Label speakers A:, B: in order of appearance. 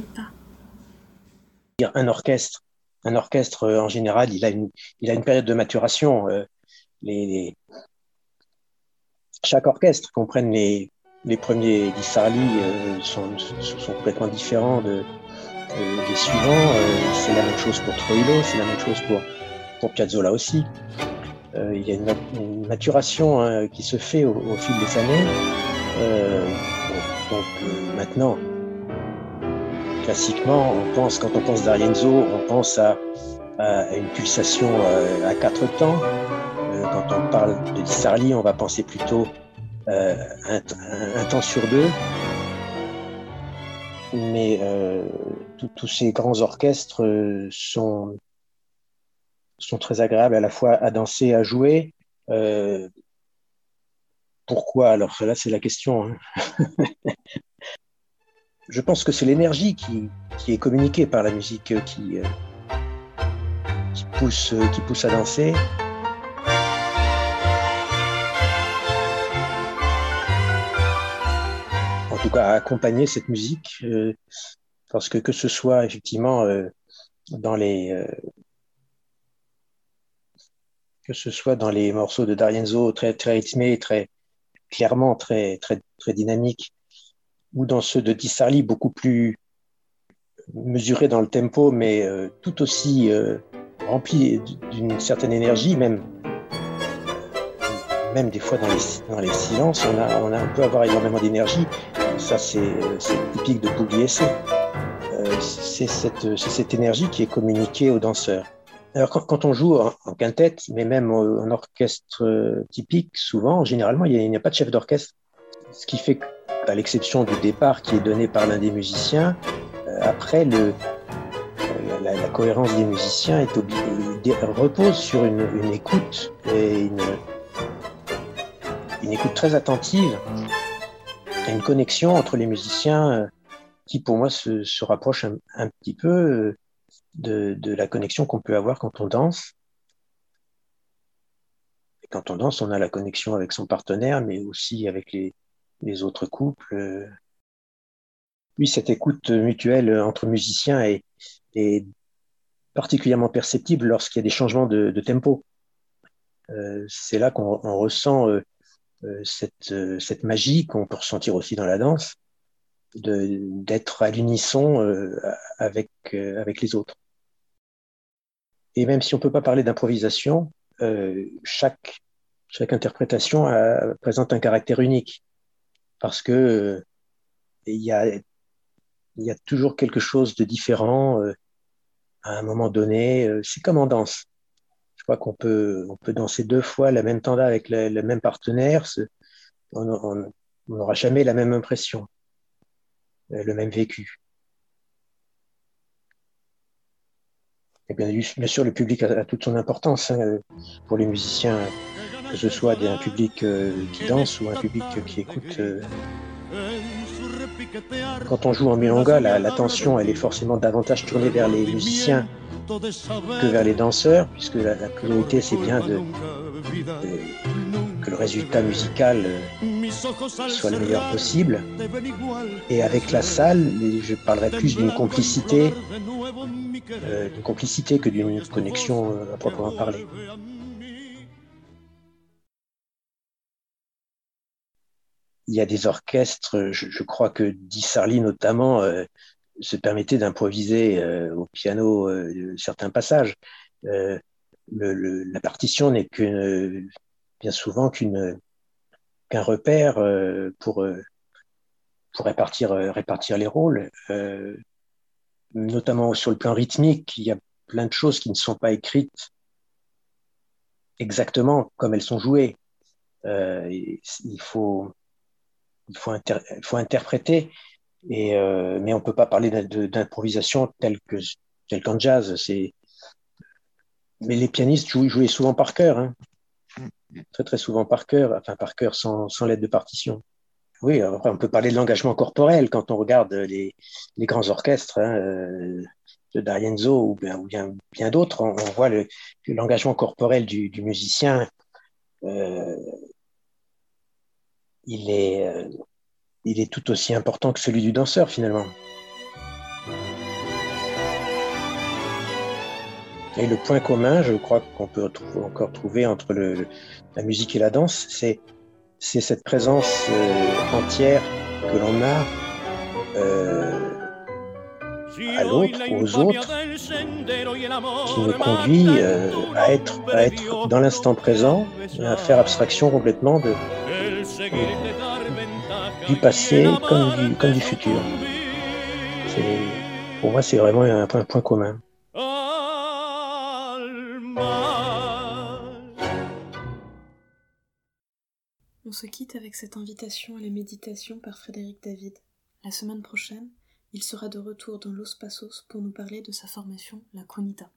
A: pas.
B: Un orchestre, un orchestre en général, il a une, il a une période de maturation. les, chaque orchestre, comprenne les, les premiers Dissarli euh, sont, complètement différents de, des suivants. Euh, c'est la même chose pour Troilo, c'est la même chose pour, pour Piazzolla aussi. Euh, il y a une, maturation hein, qui se fait au, fil des années. donc maintenant, classiquement, on pense, quand on pense d'Arienzo, on pense à, une pulsation à quatre temps. quand on parle de Dissarli, on va penser plutôt euh, un, temps sur deux. Mais euh, tous ces grands orchestres euh, sont, sont très agréables à la fois à danser, à jouer. pourquoi? Alors là, c'est la question. Hein. Je pense que c'est l'énergie qui, qui, est communiquée par la musique qui, qui, pousse, qui pousse à danser. tout cas à accompagner cette musique, euh, parce que que ce soit effectivement euh, dans les euh, que ce soit dans les morceaux de D'Arienzo très très rythmés, très clairement très très très dynamiques, ou dans ceux de Dissarli beaucoup plus mesurés dans le tempo, mais tout aussi remplis d'une certaine énergie, même même des fois dans les, dans les silences, on, a, on, a, peut avoir énormément d'énergie ça, c'est typique de Pugliese. Euh, c'est cette, cette, énergie qui est communiquée aux danseurs. Alors, quand, on joue en, quintette, mais même en orchestre euh, typique, souvent, généralement, il n'y a, pas de chef d'orchestre. Ce qui fait qu'à l'exception du départ qui est donné par l'un des musiciens, euh, après, le, la, cohérence des musiciens est repose sur une, écoute et une, écoute très attentive il y a une connexion entre les musiciens euh, qui, pour moi, se, rapproche un, petit peu euh, de, la connexion qu'on peut avoir quand on danse. Quand on danse, on a la connexion avec son partenaire, mais aussi avec les, les autres couples. Oui, cette écoute mutuelle entre musiciens est, particulièrement perceptible lorsqu'il y a des changements de, tempo. Euh, c'est là qu'on ressent euh, euh, cette, euh, magie qu'on peut ressentir aussi dans la danse, d'être à l'unisson euh, avec, les autres. Et même si on ne peut pas parler d'improvisation, chaque interprétation présente un caractère unique parce que a, il y a toujours quelque chose de différent à un moment donné. C'est comme en danse je crois qu'on peut, danser deux fois la même tanda avec le, même partenaire. On n'aura jamais la même impression, euh, le même vécu. Et bien, bien sûr, le public a, toute son importance hein, pour les musiciens, que ce soit un public euh, qui danse ou un public qui écoute. Euh. Quand on joue en milonga, l'attention, elle est forcément davantage tournée vers les musiciens que vers les danseurs, puisque la, priorité c'est bien de, que le résultat musical euh, soit le meilleur possible. Et avec la salle, je parlerai plus d'une complicité, que d'une connexion à proprement parler. Il y a des orchestres, je, crois que Dissarli notamment se permettait d'improviser euh, au piano euh, certains passages. Euh, la partition n'est que bien souvent qu'une qu'un repère pour pour répartir répartir les rôles, notamment sur le plan rythmique. Il y a plein de choses qui ne sont pas écrites exactement comme elles sont jouées. il faut il faut, il faut interpréter et, euh, mais on peut pas parler d'improvisation telle que telle qu'en jazz. Mais les pianistes jouaient souvent par cœur, hein. très très souvent par cœur, enfin par cœur sans, sans l'aide de partition. Oui, après on peut parler de l'engagement corporel quand on regarde les, les grands orchestres hein, euh, de D'Arienzo ou bien, ou bien, bien d'autres. On, voit l'engagement corporel du, du musicien. Euh, il est, euh, il est tout aussi important que celui du danseur finalement. Et le point commun, je crois qu'on peut encore trouver entre la musique et la danse, c'est, cette présence euh, entière que l'on a euh, à l'autre, aux autres, qui nous conduit à, être, à être dans l'instant présent, à faire abstraction complètement de, du passé comme du, futur. Pour moi, c'est vraiment un point commun.
A: On se quitte avec cette invitation à la méditation par Frédéric David. La semaine prochaine, il sera de retour dans Los Passos pour nous parler de sa formation, la Conita.